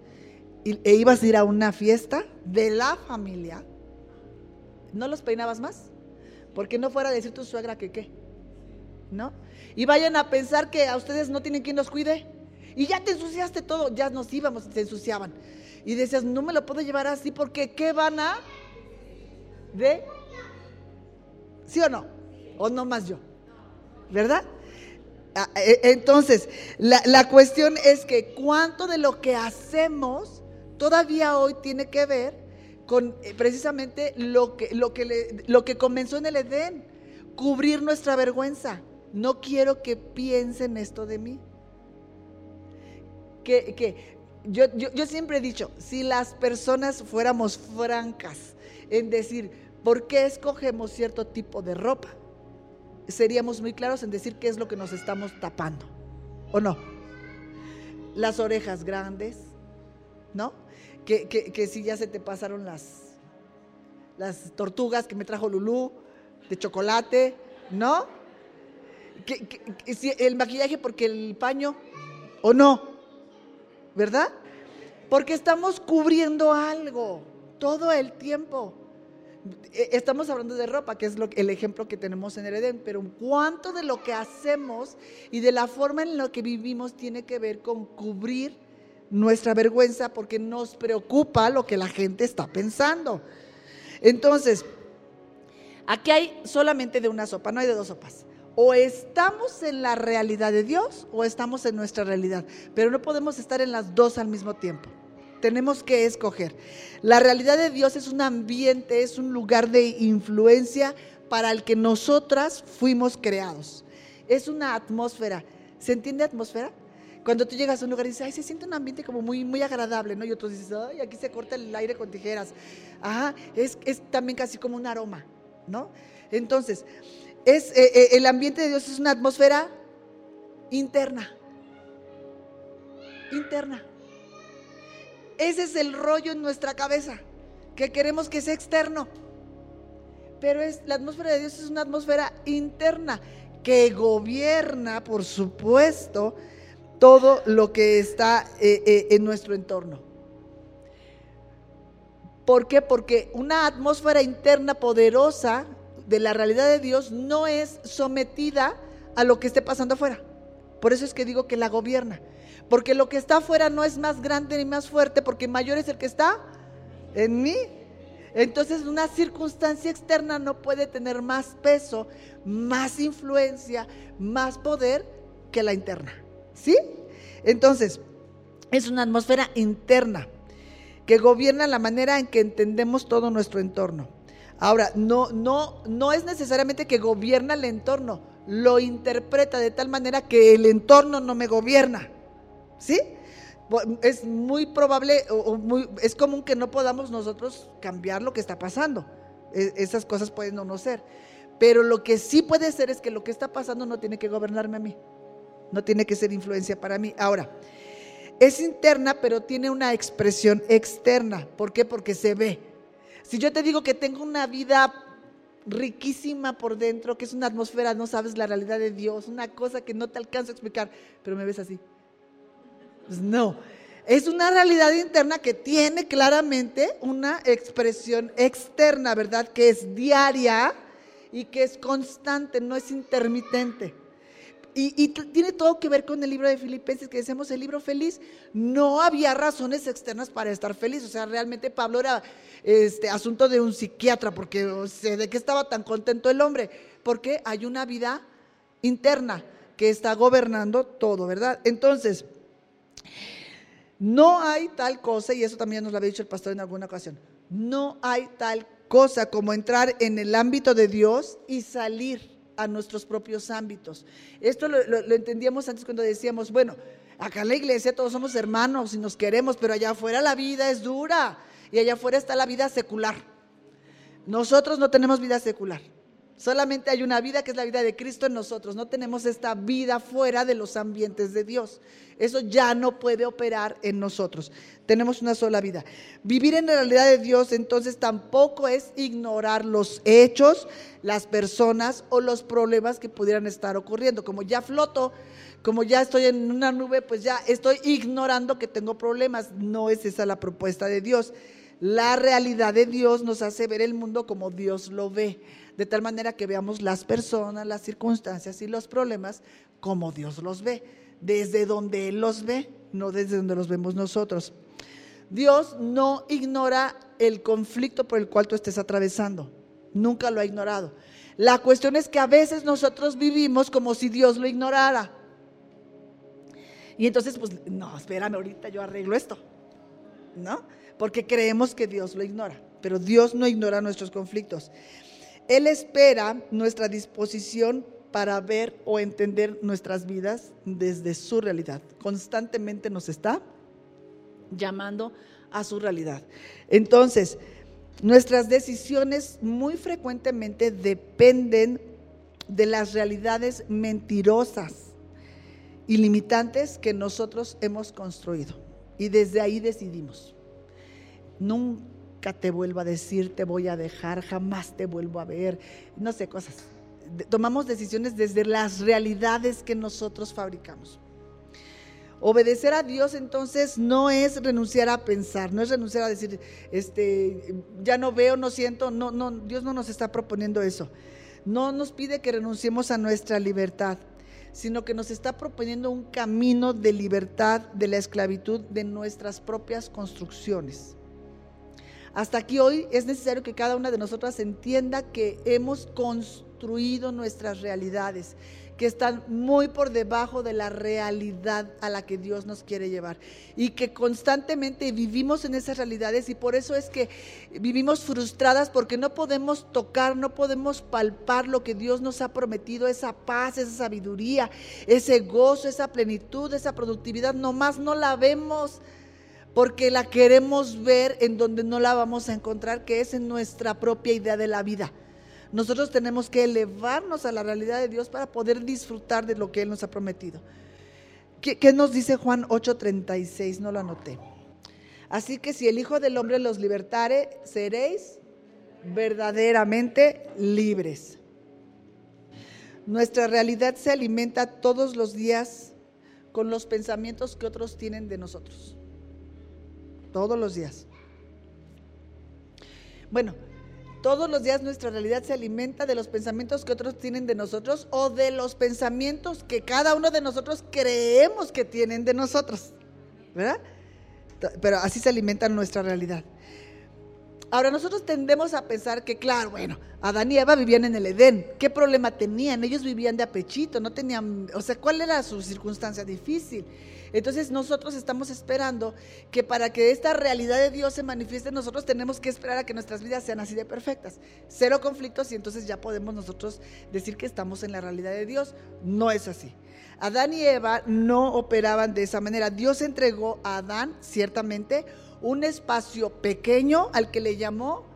e ibas a ir a una fiesta de la familia, ¿no los peinabas más? Porque no fuera a decir tu suegra que qué, ¿no? Y vayan a pensar que a ustedes no tienen quien los cuide. Y ya te ensuciaste todo, ya nos íbamos, se ensuciaban. Y decías, no me lo puedo llevar así porque ¿qué van a? ¿De? ¿Sí o no? ¿O no más yo? ¿Verdad? Ah, e, entonces, la, cuestión es que cuánto de lo que hacemos todavía hoy tiene que ver con eh, precisamente lo que, lo que, lo que comenzó en el Edén, cubrir nuestra vergüenza. No quiero que piensen esto de mí. Que, que yo, yo, siempre he dicho, si las personas fuéramos francas en decir, ¿por qué escogemos cierto tipo de ropa? Seríamos muy claros en decir qué es lo que nos estamos tapando, ¿o no? Las orejas grandes, ¿no? Que, que, si ya se te pasaron las, las tortugas que me trajo Lulú, de chocolate, ¿no? Que, si el maquillaje porque el paño, ¿o no? ¿Verdad? Porque estamos cubriendo algo todo el tiempo. E, estamos hablando de ropa, que es el ejemplo que tenemos en el Edén, pero cuánto de lo que hacemos y de la forma en la que vivimos tiene que ver con cubrir nuestra vergüenza porque nos preocupa lo que la gente está pensando. Entonces, aquí hay solamente de una sopa, no hay de dos sopas o estamos en la realidad de Dios o estamos en nuestra realidad, pero no podemos estar en las dos al mismo tiempo. Tenemos que escoger. La realidad de Dios es un ambiente, es un lugar de influencia para el que nosotras fuimos creados. Es una atmósfera. ¿Se entiende atmósfera? Cuando tú llegas a un lugar y dices, ay, se siente un ambiente como muy, muy agradable, ¿no? Y otros dices, ay, aquí se corta el aire con tijeras. Ajá, es, es también casi como un aroma, ¿no? Entonces, es, eh, eh, el ambiente de Dios es una atmósfera interna. Interna. Ese es el rollo en nuestra cabeza, que queremos que sea externo. Pero es, la atmósfera de Dios es una atmósfera interna que gobierna, por supuesto, todo lo que está eh, en nuestro entorno. ¿Por qué? Porque una atmósfera interna poderosa de la realidad de Dios no es sometida a lo que esté pasando afuera. Por eso es que digo que la gobierna. Porque lo que está afuera no es más grande ni más fuerte, porque mayor es el que está en mí. Entonces una circunstancia externa no puede tener más peso, más influencia, más poder que la interna. ¿Sí? Entonces, es una atmósfera interna que gobierna la manera en que entendemos todo nuestro entorno. Ahora, no, no, no es necesariamente que gobierna el entorno, lo interpreta de tal manera que el entorno no me gobierna. ¿Sí? Es muy probable, o muy, es común que no podamos nosotros cambiar lo que está pasando. E, esas cosas pueden no, no ser. Pero lo que sí puede ser es que lo que está pasando no tiene que gobernarme a mí. No tiene que ser influencia para mí. Ahora, es interna, pero tiene una expresión externa. ¿Por qué? Porque se ve. Si yo te digo que tengo una vida riquísima por dentro, que es una atmósfera, no sabes la realidad de Dios, una cosa que no te alcanzo a explicar, pero me ves así. Pues no, es una realidad interna que tiene claramente una expresión externa, ¿verdad? Que es diaria y que es constante, no es intermitente. Y, tiene todo que ver con el libro de Filipenses, que decimos el libro feliz. No había razones externas para estar feliz. O sea, realmente Pablo era este asunto de un psiquiatra, porque de qué estaba tan contento el hombre. Porque hay una vida interna que está gobernando todo, ¿verdad? Entonces, no hay tal cosa, y eso también nos lo había dicho el pastor en alguna ocasión, no hay tal cosa como entrar en el ámbito de Dios y salir a nuestros propios ámbitos. Esto lo, entendíamos antes cuando decíamos, bueno, acá en la iglesia todos somos hermanos y nos queremos, pero allá afuera la vida es dura y allá afuera está la vida secular. Nosotros no tenemos vida secular. Solamente hay una vida que es la vida de Cristo en nosotros. No tenemos esta vida fuera de los ambientes de Dios. Eso ya no puede operar en nosotros. Tenemos una sola vida. Vivir en la realidad de Dios entonces tampoco es ignorar los hechos, las personas o los problemas que pudieran estar ocurriendo. Como ya floto, como ya estoy en una nube, pues ya estoy ignorando que tengo problemas. No es esa la propuesta de Dios. La realidad de Dios nos hace ver el mundo como Dios lo ve de tal manera que veamos las personas, las circunstancias y los problemas como Dios los ve, desde donde Él los ve, no desde donde los vemos nosotros. Dios no ignora el conflicto por el cual tú estés atravesando, nunca lo ha ignorado. La cuestión es que a veces nosotros vivimos como si Dios lo ignorara. Y entonces, pues, no, espérame, ahorita yo arreglo esto, ¿no? Porque creemos que Dios lo ignora, pero Dios no ignora nuestros conflictos. Él espera nuestra disposición para ver o entender nuestras vidas desde su realidad. Constantemente nos está llamando a su realidad. Entonces, nuestras decisiones muy frecuentemente dependen de las realidades mentirosas y limitantes que nosotros hemos construido. Y desde ahí decidimos. Nunca te vuelvo a decir, te voy a dejar, jamás te vuelvo a ver, no sé, cosas. Tomamos decisiones desde las realidades que nosotros fabricamos. Obedecer a Dios entonces no es renunciar a pensar, no es renunciar a decir, este, ya no veo, no siento, no, no, Dios no nos está proponiendo eso. No nos pide que renunciemos a nuestra libertad, sino que nos está proponiendo un camino de libertad de la esclavitud de nuestras propias construcciones. Hasta aquí hoy es necesario que cada una de nosotras entienda que hemos construido nuestras realidades, que están muy por debajo de la realidad a la que Dios nos quiere llevar y que constantemente vivimos en esas realidades y por eso es que vivimos frustradas porque no podemos tocar, no podemos palpar lo que Dios nos ha prometido, esa paz, esa sabiduría, ese gozo, esa plenitud, esa productividad, nomás no la vemos porque la queremos ver en donde no la vamos a encontrar, que es en nuestra propia idea de la vida. Nosotros tenemos que elevarnos a la realidad de Dios para poder disfrutar de lo que Él nos ha prometido. ¿Qué, nos dice Juan 8:36? No lo anoté. Así que si el Hijo del Hombre los libertare, seréis verdaderamente libres. Nuestra realidad se alimenta todos los días con los pensamientos que otros tienen de nosotros todos los días. Bueno, todos los días nuestra realidad se alimenta de los pensamientos que otros tienen de nosotros o de los pensamientos que cada uno de nosotros creemos que tienen de nosotros. ¿Verdad? Pero así se alimenta nuestra realidad. Ahora nosotros tendemos a pensar que, claro, bueno, Adán y Eva vivían en el Edén. ¿Qué problema tenían? Ellos vivían de apechito, no tenían, o sea, ¿cuál era su circunstancia difícil? Entonces nosotros estamos esperando que para que esta realidad de Dios se manifieste nosotros tenemos que esperar a que nuestras vidas sean así de perfectas. Cero conflictos y entonces ya podemos nosotros decir que estamos en la realidad de Dios. No es así. Adán y Eva no operaban de esa manera. Dios entregó a Adán, ciertamente, un espacio pequeño al que le llamó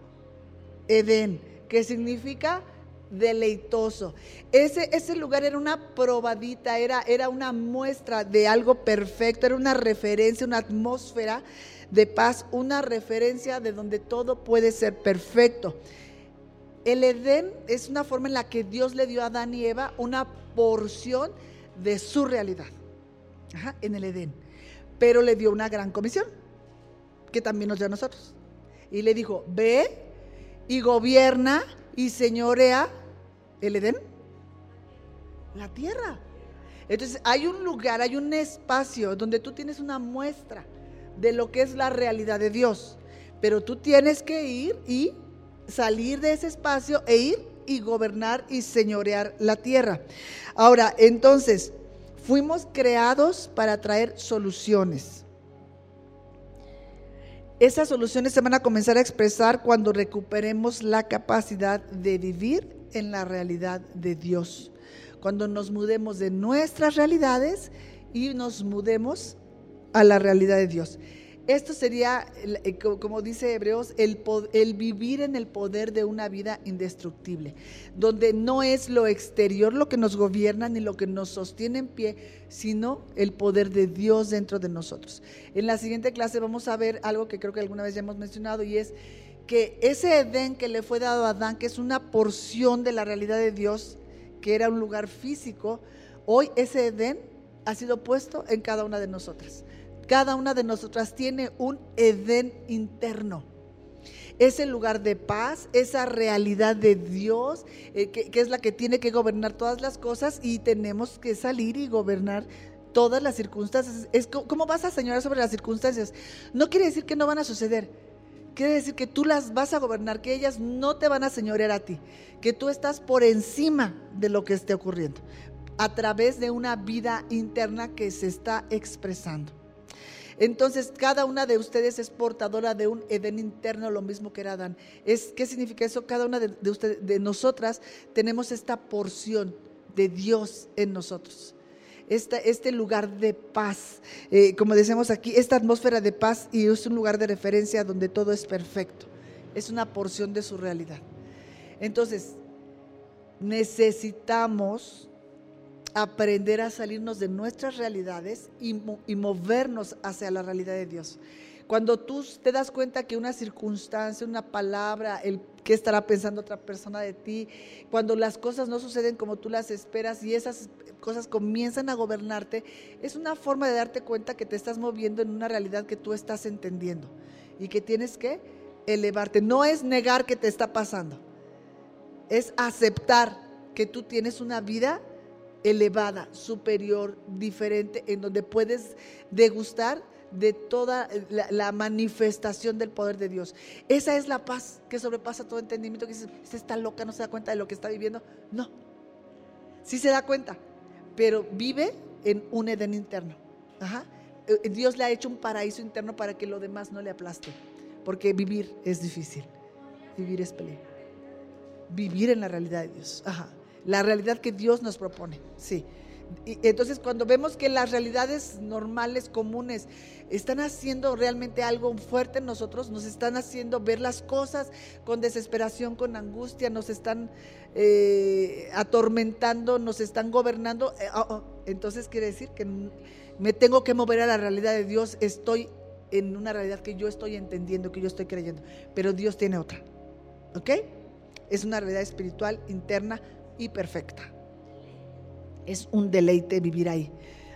Edén, que significa deleitoso. Ese, ese lugar era una probadita, era, era una muestra de algo perfecto, era una referencia, una atmósfera de paz, una referencia de donde todo puede ser perfecto. El Edén es una forma en la que Dios le dio a Adán y Eva una porción de su realidad, en el Edén. Pero le dio una gran comisión, que también nos dio a nosotros. Y le dijo, ve y gobierna y señorea el Edén, la tierra. Entonces hay un lugar, hay un espacio donde tú tienes una muestra de lo que es la realidad de Dios. Pero tú tienes que ir y salir de ese espacio e ir y gobernar y señorear la tierra. Ahora, entonces, fuimos creados para traer soluciones. Esas soluciones se van a comenzar a expresar cuando recuperemos la capacidad de vivir en la realidad de Dios. Cuando nos mudemos de nuestras realidades y nos mudemos a la realidad de Dios. Esto sería, eh, como dice Hebreos, el, el, vivir en el poder de una vida indestructible, donde no es lo exterior lo que nos gobierna ni lo que nos sostiene en pie, sino el poder de Dios dentro de nosotros. En la siguiente clase vamos a ver algo que creo que alguna vez ya hemos mencionado y es que ese Edén que le fue dado a Adán, que es una porción de la realidad de Dios, que era un lugar físico, hoy ese Edén ha sido puesto en cada una de nosotras. Cada una de nosotras tiene un Edén interno. Ese lugar de paz, esa realidad de Dios, eh, que, es la que tiene que gobernar todas las cosas y tenemos que salir y gobernar todas las circunstancias. Es, ¿Cómo vas a señorar sobre las circunstancias? No quiere decir que no van a suceder. Quiere decir que tú las vas a gobernar, que ellas no te van a señorear a ti, que tú estás por encima de lo que esté ocurriendo, a través de una vida interna que se está expresando. Entonces, cada una de ustedes es portadora de un Edén interno, lo mismo que era Adán. Es, ¿Qué significa eso? Cada una de, de nosotras tenemos esta porción de Dios en nosotros. este lugar de paz, eh, como decimos aquí, esta atmósfera de paz y es un lugar de referencia donde todo es perfecto. Es una porción de su realidad. Entonces, necesitamos aprender a salirnos de nuestras realidades y, movernos hacia la realidad de Dios. Cuando tú te das cuenta que una circunstancia, una palabra, el qué estará pensando otra persona de ti, cuando las cosas no suceden como tú las esperas y esas cosas comienzan a gobernarte, es una forma de darte cuenta que te estás moviendo en una realidad que tú estás entendiendo y que tienes que elevarte. No es negar que te está pasando, es aceptar que tú tienes una vida elevada, superior, diferente, en donde puedes degustar de toda la, manifestación del poder de Dios. Esa es la paz que sobrepasa todo entendimiento, que dice, está loca, no se da cuenta de lo que está viviendo. No, sí se da cuenta, pero vive en un Edén interno. Eh, Dios le ha hecho un paraíso interno para que lo demás no le aplaste, porque vivir es difícil, vivir es peligro. Vivir en la realidad de Dios. Ajá la realidad que Dios nos propone. Sí. Entonces cuando vemos que las realidades normales, comunes, están haciendo realmente algo fuerte en nosotros, nos están haciendo ver las cosas con desesperación, con angustia, nos están eh, atormentando, nos están gobernando, eh, oh, oh, entonces quiere decir que me tengo que mover a la realidad de Dios, estoy en una realidad que yo estoy entendiendo, que yo estoy creyendo, pero Dios tiene otra. ¿Ok? Es una realidad espiritual interna y perfecta. Es un deleite vivir ahí.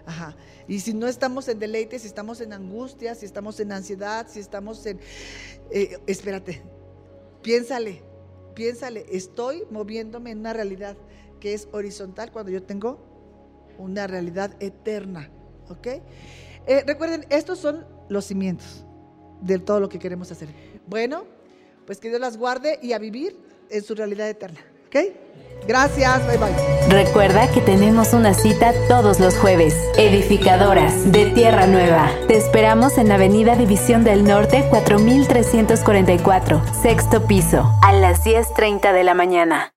Ajá. Y si no estamos en deleite, si estamos en angustia, si estamos en ansiedad, si estamos en... Eh, espérate, piénsale, piénsale, estoy moviéndome en una realidad que es horizontal cuando yo tengo una realidad eterna. ¿Ok? Eh, recuerden, estos son los cimientos de todo lo que queremos hacer. Bueno, pues que Dios las guarde y a vivir en su realidad eterna. ¿Ok? Gracias, bye bye. Recuerda que tenemos una cita todos los jueves. Edificadoras de Tierra Nueva. Te esperamos en Avenida División del Norte 4344, sexto piso, a las 10.30 de la mañana.